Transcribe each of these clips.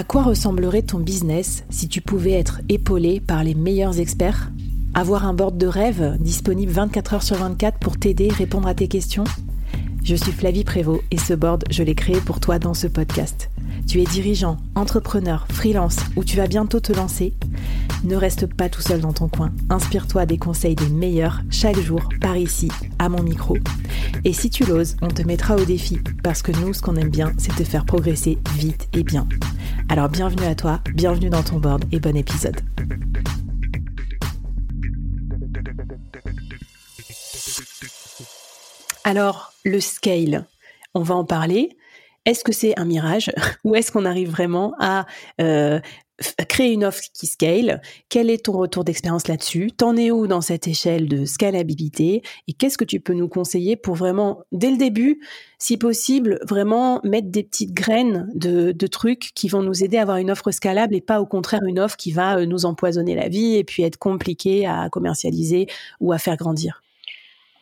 À quoi ressemblerait ton business si tu pouvais être épaulé par les meilleurs experts? Avoir un board de rêve disponible 24 heures sur 24 pour t'aider, répondre à tes questions? Je suis Flavie Prévost et ce board, je l'ai créé pour toi dans ce podcast. Tu es dirigeant, entrepreneur, freelance ou tu vas bientôt te lancer Ne reste pas tout seul dans ton coin. Inspire-toi des conseils des meilleurs chaque jour par ici, à mon micro. Et si tu l'oses, on te mettra au défi parce que nous, ce qu'on aime bien, c'est te faire progresser vite et bien. Alors bienvenue à toi, bienvenue dans ton board et bon épisode. Alors, le scale, on va en parler. Est-ce que c'est un mirage ou est-ce qu'on arrive vraiment à euh, créer une offre qui scale? Quel est ton retour d'expérience là-dessus? T'en es où dans cette échelle de scalabilité? Et qu'est-ce que tu peux nous conseiller pour vraiment, dès le début, si possible, vraiment mettre des petites graines de, trucs qui vont nous aider à avoir une offre scalable et pas au contraire une offre qui va euh, nous empoisonner la vie et puis être compliquée à commercialiser ou à faire grandir?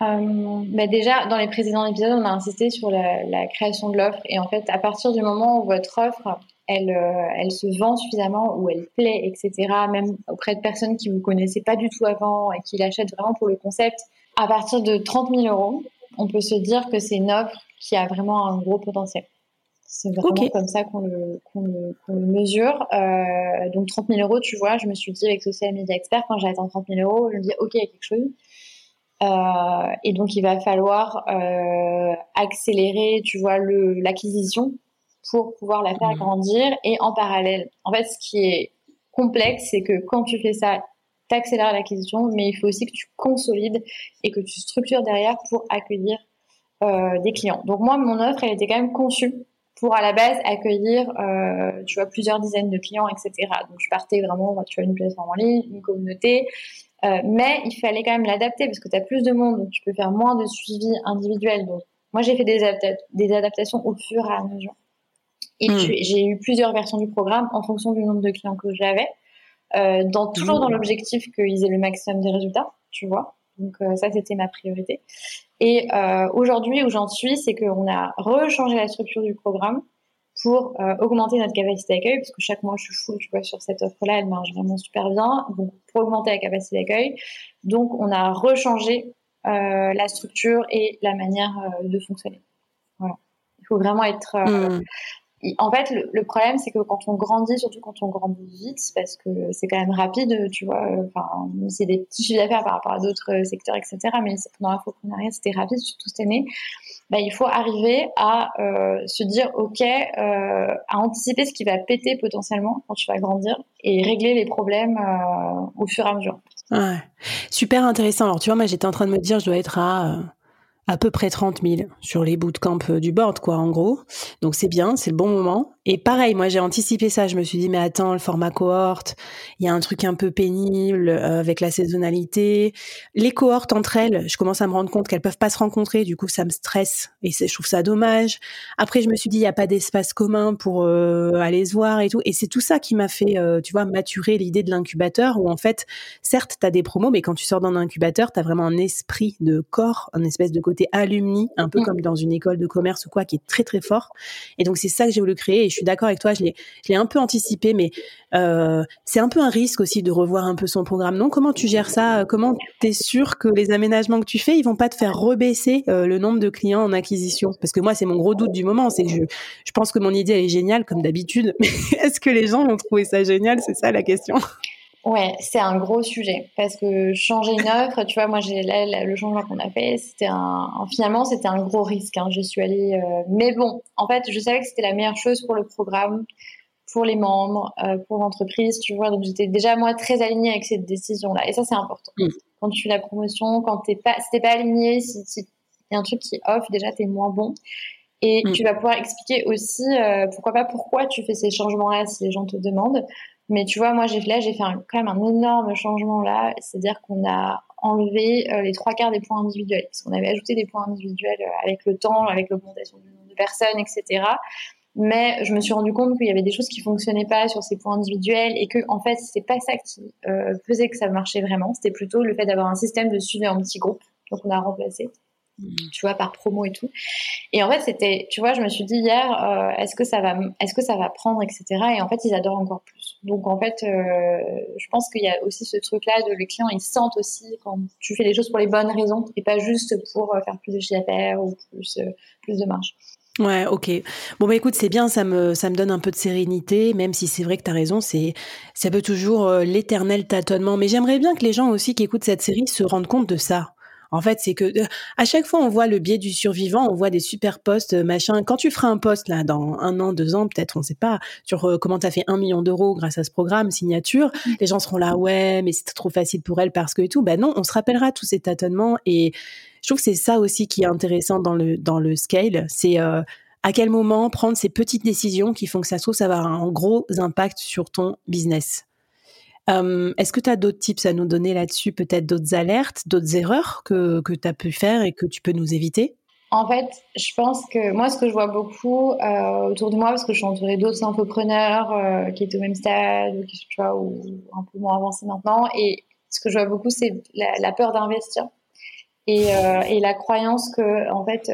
Euh, bah déjà, dans les précédents épisodes, on a insisté sur la, création de l'offre. Et en fait, à partir du moment où votre offre, elle, euh, elle se vend suffisamment, où elle plaît, etc., même auprès de personnes qui vous connaissaient pas du tout avant et qui l'achètent vraiment pour le concept, à partir de 30 000 euros, on peut se dire que c'est une offre qui a vraiment un gros potentiel. C'est vraiment comme ça qu'on le, le, le, mesure. Euh, donc 30 000 euros, tu vois, je me suis dit avec Social Media Expert, quand j'ai atteint 30 000 euros, je me dis, OK, il y a quelque chose. Euh, et donc, il va falloir euh, accélérer, tu vois, l'acquisition pour pouvoir la faire mmh. grandir. Et en parallèle, en fait, ce qui est complexe, c'est que quand tu fais ça, tu accélères l'acquisition, mais il faut aussi que tu consolides et que tu structures derrière pour accueillir euh, des clients. Donc moi, mon offre, elle était quand même conçue pour à la base accueillir, euh, tu vois, plusieurs dizaines de clients, etc. Donc je partais vraiment, tu vois, une plateforme en ligne, une communauté, euh, mais il fallait quand même l'adapter parce que tu as plus de monde, donc tu peux faire moins de suivi individuel. Donc, moi, j'ai fait des, des, adaptations au fur et à mesure. Et hmm. j'ai eu plusieurs versions du programme en fonction du nombre de clients que j'avais, euh, dans, toujours dans l'objectif qu'ils aient le maximum de résultats, tu vois. Donc euh, ça, c'était ma priorité. Et euh, aujourd'hui, où j'en suis, c'est qu'on a rechangé la structure du programme pour euh, augmenter notre capacité d'accueil, parce que chaque mois je suis full, tu vois, sur cette offre-là, elle marche vraiment super bien. Donc pour augmenter la capacité d'accueil, donc on a rechangé euh, la structure et la manière euh, de fonctionner. Voilà. Il faut vraiment être hmm. En fait, le, problème, c'est que quand on grandit, surtout quand on grandit vite, parce que c'est quand même rapide, tu vois, enfin, c'est des petits chiffres d'affaires par rapport à d'autres secteurs, etc. Mais pendant l'infoprenariat, c'était rapide, surtout cette année. Bah, il faut arriver à euh, se dire, OK, euh, à anticiper ce qui va péter potentiellement quand tu vas grandir et régler les problèmes euh, au fur et à mesure. Ouais. Super intéressant. Alors, tu vois, moi, j'étais en train de me dire, je dois être à à peu près 30 000 sur les bootcamps du board, quoi, en gros. Donc c'est bien, c'est le bon moment. Et pareil, moi j'ai anticipé ça. Je me suis dit, mais attends, le format cohorte, il y a un truc un peu pénible euh, avec la saisonnalité. Les cohortes entre elles, je commence à me rendre compte qu'elles peuvent pas se rencontrer. Du coup, ça me stresse et je trouve ça dommage. Après, je me suis dit, il y a pas d'espace commun pour euh, aller se voir et tout. Et c'est tout ça qui m'a fait, euh, tu vois, maturer l'idée de l'incubateur où en fait, certes, tu as des promos, mais quand tu sors d'un incubateur, tu as vraiment un esprit de corps, un espèce de côté alumni, un peu mmh. comme dans une école de commerce ou quoi, qui est très très fort. Et donc c'est ça que j'ai voulu créer. Et je suis d'accord avec toi, je l'ai, un peu anticipé, mais euh, c'est un peu un risque aussi de revoir un peu son programme. Non, comment tu gères ça? Comment tu es sûr que les aménagements que tu fais, ils vont pas te faire rebaisser euh, le nombre de clients en acquisition? Parce que moi, c'est mon gros doute du moment, c'est que je, je pense que mon idée elle est géniale comme d'habitude, mais est-ce que les gens vont trouver ça génial? C'est ça la question. Ouais, c'est un gros sujet parce que changer une offre, tu vois, moi j'ai le changement qu'on a fait, c'était un finalement c'était un gros risque. Hein. Je suis allée, euh, mais bon, en fait, je savais que c'était la meilleure chose pour le programme, pour les membres, euh, pour l'entreprise, tu vois. Donc j'étais déjà moi très alignée avec cette décision là, et ça c'est important. Mm. Quand tu fais la promotion, quand t'es pas, si t'es pas aligné, si il y a un truc qui off, déjà t'es moins bon. Et mm. tu vas pouvoir expliquer aussi, euh, pourquoi pas, pourquoi tu fais ces changements-là si les gens te demandent. Mais tu vois, moi, j'ai là, j'ai fait quand même un énorme changement là. C'est-à-dire qu'on a enlevé euh, les trois quarts des points individuels. Parce qu'on avait ajouté des points individuels euh, avec le temps, avec l'augmentation du nombre de personnes, etc. Mais je me suis rendu compte qu'il y avait des choses qui fonctionnaient pas sur ces points individuels et que, en fait, c'est pas ça qui faisait que ça marchait vraiment. C'était plutôt le fait d'avoir un système de suivi en petits groupes. Donc, on a remplacé. Tu vois, par promo et tout. Et en fait, c'était, tu vois, je me suis dit hier, euh, est-ce que ça va, est-ce que ça va prendre, etc. Et en fait, ils adorent encore plus. Donc en fait, euh, je pense qu'il y a aussi ce truc-là de les clients, ils sentent aussi quand tu fais les choses pour les bonnes raisons et pas juste pour euh, faire plus de chiffre d'affaires ou plus, plus de marge. Ouais, ok. Bon bah écoute, c'est bien, ça me ça me donne un peu de sérénité, même si c'est vrai que tu as raison, c'est ça peut toujours l'éternel tâtonnement. Mais j'aimerais bien que les gens aussi qui écoutent cette série se rendent compte de ça. En fait, c'est que euh, à chaque fois, on voit le biais du survivant, on voit des super posts, euh, machin. Quand tu feras un post là dans un an, deux ans, peut-être, on ne sait pas, sur euh, comment tu as fait un million d'euros grâce à ce programme signature, mmh. les gens seront là, ouais, mais c'est trop facile pour elle parce que et tout. Ben non, on se rappellera tous ces tâtonnements et je trouve que c'est ça aussi qui est intéressant dans le dans le scale, c'est à quel moment prendre ces petites décisions qui font que ça se trouve ça va avoir un gros impact sur ton business. Euh, est-ce que tu as d'autres tips à nous donner là-dessus, peut-être d'autres alertes, d'autres erreurs que, que tu as pu faire et que tu peux nous éviter? En fait, je pense que moi, ce que je vois beaucoup euh, autour de moi, parce que je suis entourée d'autres entrepreneurs euh, qui étaient au même stade, ou, qui, tu un peu moins avancés maintenant, et ce que je vois beaucoup, c'est la, peur d'investir et, la croyance que, en fait,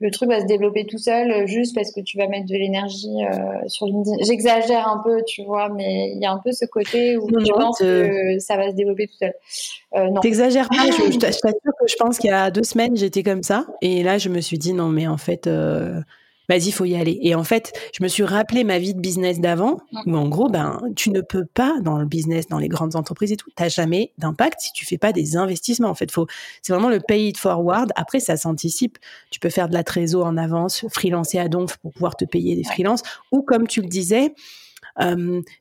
le truc va se développer tout seul euh, juste parce que tu vas mettre de l'énergie euh, sur LinkedIn. J'exagère un peu, tu vois, mais il y a un peu ce côté où tu penses que ça va se développer tout seul. Euh, non. T'exagères pas, je, je t'assure que je pense qu'il y a deux semaines, j'étais comme ça. Et là, je me suis dit, non, mais en fait, euh, vas-y, faut y aller. Et en fait, je me suis rappelé ma vie de business d'avant, où en gros, ben, tu ne peux pas dans le business, dans les grandes entreprises et tout, t'as jamais d'impact si tu fais pas des investissements. En fait, faut, c'est vraiment le pay it forward. Après, ça s'anticipe. Tu peux faire de la trésor en avance, freelancer à donf pour pouvoir te payer des freelances, ou comme tu le disais,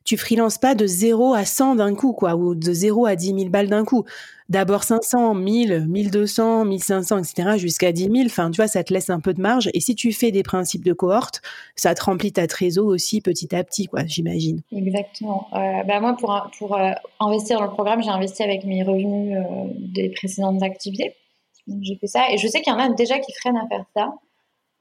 tu freelances pas de 0 à 100 d'un coup, quoi, ou de 0 à 10 000 balles d'un coup. D'abord 500, 1000, 1200, 1500, etc., jusqu'à 10 000. Enfin, tu vois, ça te laisse un peu de marge. Et si tu fais des principes de cohorte, ça te remplit ta trésor aussi petit à petit, quoi, j'imagine. Exactement. Euh, bah moi, pour, pour euh, investir dans le programme, j'ai investi avec mes revenus euh, des précédentes activités. J'ai fait ça. Et je sais qu'il y en a déjà qui freinent à faire ça.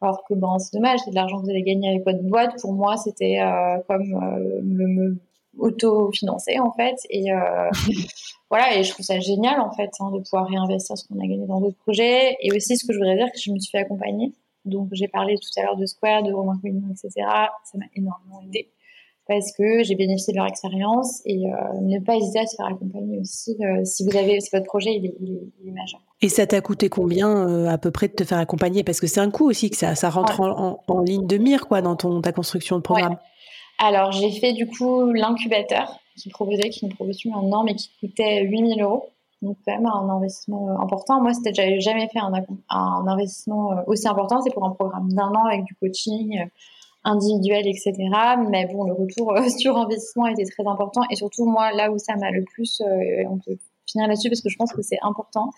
Alors que bon, c'est dommage, c'est de l'argent que vous allez gagner avec votre boîte. Pour moi, c'était euh, comme euh, me, auto-financer en fait. Et euh, voilà, et je trouve ça génial en fait hein, de pouvoir réinvestir ce qu'on a gagné dans d'autres projets. Et aussi, ce que je voudrais dire, que je me suis fait accompagner. Donc, j'ai parlé tout à l'heure de Square, de Romain Colignon, etc. Ça m'a énormément aidé parce que j'ai bénéficié de leur expérience et ne pas hésiter à se faire accompagner aussi si vous avez si votre projet il est, il est majeur. Et ça t'a coûté combien euh, à peu près de te faire accompagner? Parce que c'est un coût aussi que ça, ça rentre en, ligne de mire quoi dans ton ta construction de programme. Alors j'ai fait du coup l'incubateur qui proposait, qui me proposait un an, mais qui coûtait 8000 euros. Donc quand même un investissement euh, important. Moi, c'était j'avais jamais fait un, un, investissement euh, aussi important. C'est pour un programme d'un an avec du coaching individuel, etc. Mais bon, le retour sur investissement était très important. Et surtout, moi, là où ça m'a le plus, on peut finir là-dessus parce que je pense que c'est important,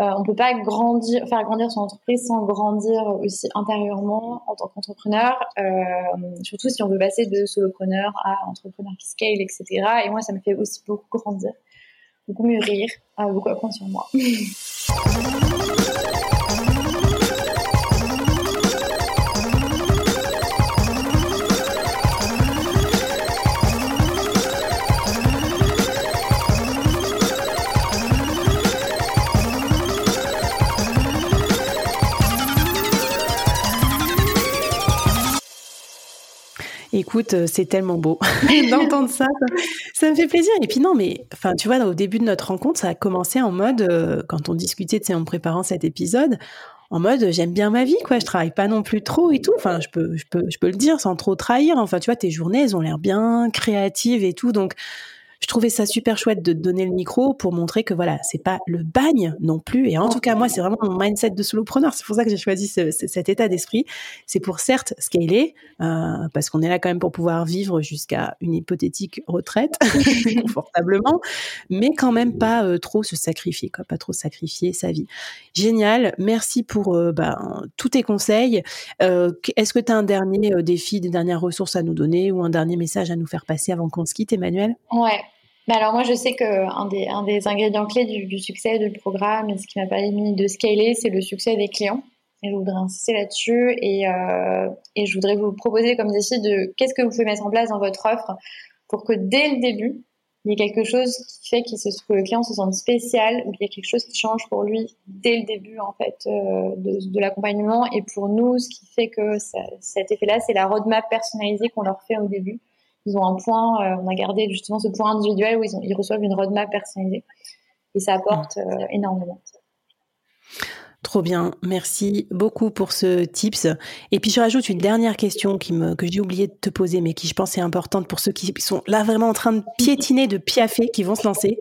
euh, on peut pas faire grandir son entreprise sans grandir aussi intérieurement en tant qu'entrepreneur, euh, surtout si on veut passer de solopreneur à entrepreneur qui scale, etc. Et moi, ça me fait aussi beaucoup grandir, beaucoup mûrir, euh, beaucoup apprendre sur moi. Euh, c'est tellement beau d'entendre ça, ça. me fait plaisir. Et puis non, mais enfin, tu vois, au début de notre rencontre, ça a commencé en mode, euh, quand on discutait, tu sais, en préparant cet épisode, en mode, j'aime bien ma vie, quoi. Je travaille pas non plus trop et tout. Enfin, je peux, je peux, je peux le dire sans trop trahir. Enfin, tu vois, tes journées, elles ont l'air bien créatives et tout. Donc, je trouvais ça super chouette de donner le micro pour montrer que voilà, c'est pas le bagne non plus. Et en tout cas, moi, c'est vraiment mon mindset de solopreneur. C'est pour ça que j'ai choisi cet état d'esprit. C'est pour certes scaler, euh, parce qu'on est là quand même pour pouvoir vivre jusqu'à une hypothétique retraite confortablement, mais quand même pas euh, trop se sacrifier, quoi, pas trop sacrifier sa vie. Génial. Merci pour euh, ben, tous tes conseils. Est-ce que tu as un dernier défi, des dernières ressources à nous donner ou un dernier message à nous faire passer avant qu'on se quitte, Emmanuel? Ouais. Mais alors moi, je sais qu'un des, un des ingrédients clés du, succès du programme et ce qui m'a permis de scaler, c'est le succès des clients. Et je voudrais insister là-dessus et, euh, et je voudrais vous proposer comme défi de qu'est-ce que vous pouvez mettre en place dans votre offre pour que dès le début, il y ait quelque chose qui fait que le client se sente spécial ou qu'il y a quelque chose qui change pour lui dès le début en fait euh, de, l'accompagnement. Et pour nous, ce qui fait que cet effet-là, c'est la roadmap personnalisée qu'on leur fait au début ils ont un point, euh, on a gardé justement ce point individuel où ils, ont, ils reçoivent une roadmap personnalisée. Et ça apporte euh, énormément. Trop bien, merci beaucoup pour ce tips. Et puis je rajoute une dernière question qui me, que j'ai oublié de te poser, mais qui je pense est importante pour ceux qui sont là vraiment en train de piétiner, de piaffer, qui vont se lancer.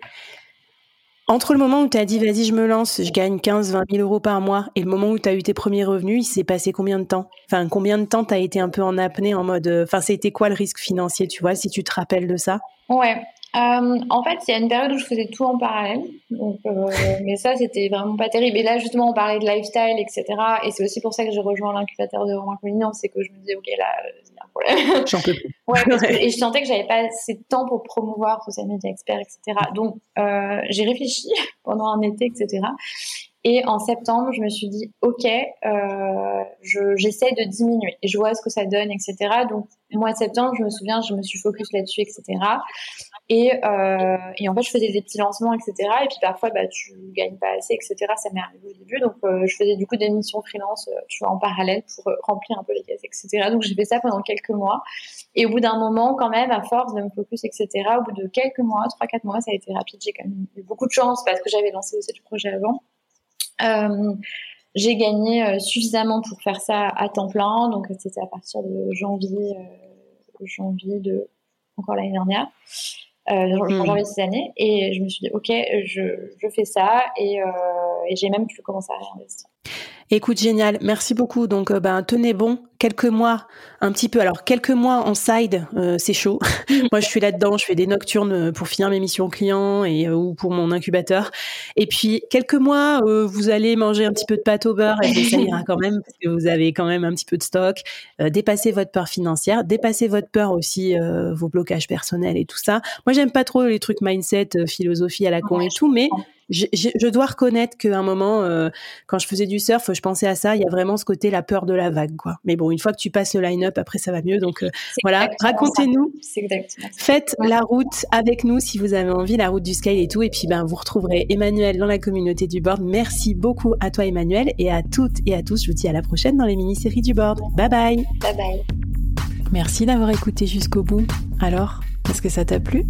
Entre le moment où tu as dit vas-y, je me lance, je gagne 15, 20 000 euros par mois, et le moment où tu as eu tes premiers revenus, il s'est passé combien de temps? Enfin, combien de temps tu as été un peu en apnée en mode. Euh, enfin, c'était quoi le risque financier, tu vois, si tu te rappelles de ça? Ouais. Euh, en fait, il y a une période où je faisais tout en parallèle. Donc, euh, mais ça, c'était vraiment pas terrible. Et là, justement, on parlait de lifestyle, etc. Et c'est aussi pour ça que j'ai rejoint l'incubateur de Romain Collignon. C'est que je me disais, OK, là, il y a un problème. J'en peux plus. ouais, et je sentais que j'avais pas assez de temps pour promouvoir social media expert, etc. Donc, euh, j'ai réfléchi pendant un été, etc. Et en septembre, je me suis dit, OK, euh, j'essaie de diminuer je vois ce que ça donne, etc. Donc, mois de septembre, je me souviens, je me suis focus là-dessus, etc. Et, euh, et, en fait, je faisais des petits lancements, etc. Et puis parfois, bah, tu gagnes pas assez, etc. Ça m'est arrivé au début. Donc, euh, je faisais du coup des missions freelance, tu vois, en parallèle pour remplir un peu les caisses, etc. Donc, j'ai fait ça pendant quelques mois. Et au bout d'un moment, quand même, à force de me focus, etc., au bout de quelques mois, trois, quatre mois, ça a été rapide. J'ai quand même eu beaucoup de chance parce que j'avais lancé aussi le projet avant. Euh, j'ai gagné euh, suffisamment pour faire ça à temps plein, donc c'était à partir de janvier, euh, janvier de encore l'année dernière, euh, hmm. janvier cette année, et je me suis dit ok, je, je fais ça et, et j'ai même pu commencer à réinvestir. Écoute, génial. Merci beaucoup. Donc, euh, ben, tenez bon. Quelques mois, un petit peu. Alors, quelques mois en side, euh, c'est chaud. Moi, je suis là-dedans. Je fais des nocturnes euh, pour finir mes missions clients et ou pour mon incubateur. Et puis, quelques mois, vous allez manger un petit peu de pâte au beurre et ça ira quand même parce que vous avez quand même un petit peu de stock. dépasser votre peur financière, dépasser votre peur aussi, vos blocages personnels et tout ça. Moi, j'aime pas trop les trucs mindset, philosophie à la con et tout, mais je, je, dois reconnaître qu'à un moment, euh, quand je faisais du surf, je pensais à ça. Il y a vraiment ce côté la peur de la vague, quoi. Mais bon, une fois que tu passes le line-up, après ça va mieux. Donc euh, voilà, racontez-nous. Faites la route avec nous si vous avez envie, la route du scale et tout. Et puis ben vous retrouverez Emmanuel dans la communauté du board. Merci beaucoup à toi Emmanuel et à toutes et à tous. Je vous dis à la prochaine dans les mini-séries du board. Bye bye. Bye bye. Merci d'avoir écouté jusqu'au bout. Alors, est-ce que ça t'a plu?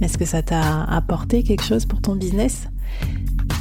Est-ce que ça t'a apporté quelque chose pour ton business?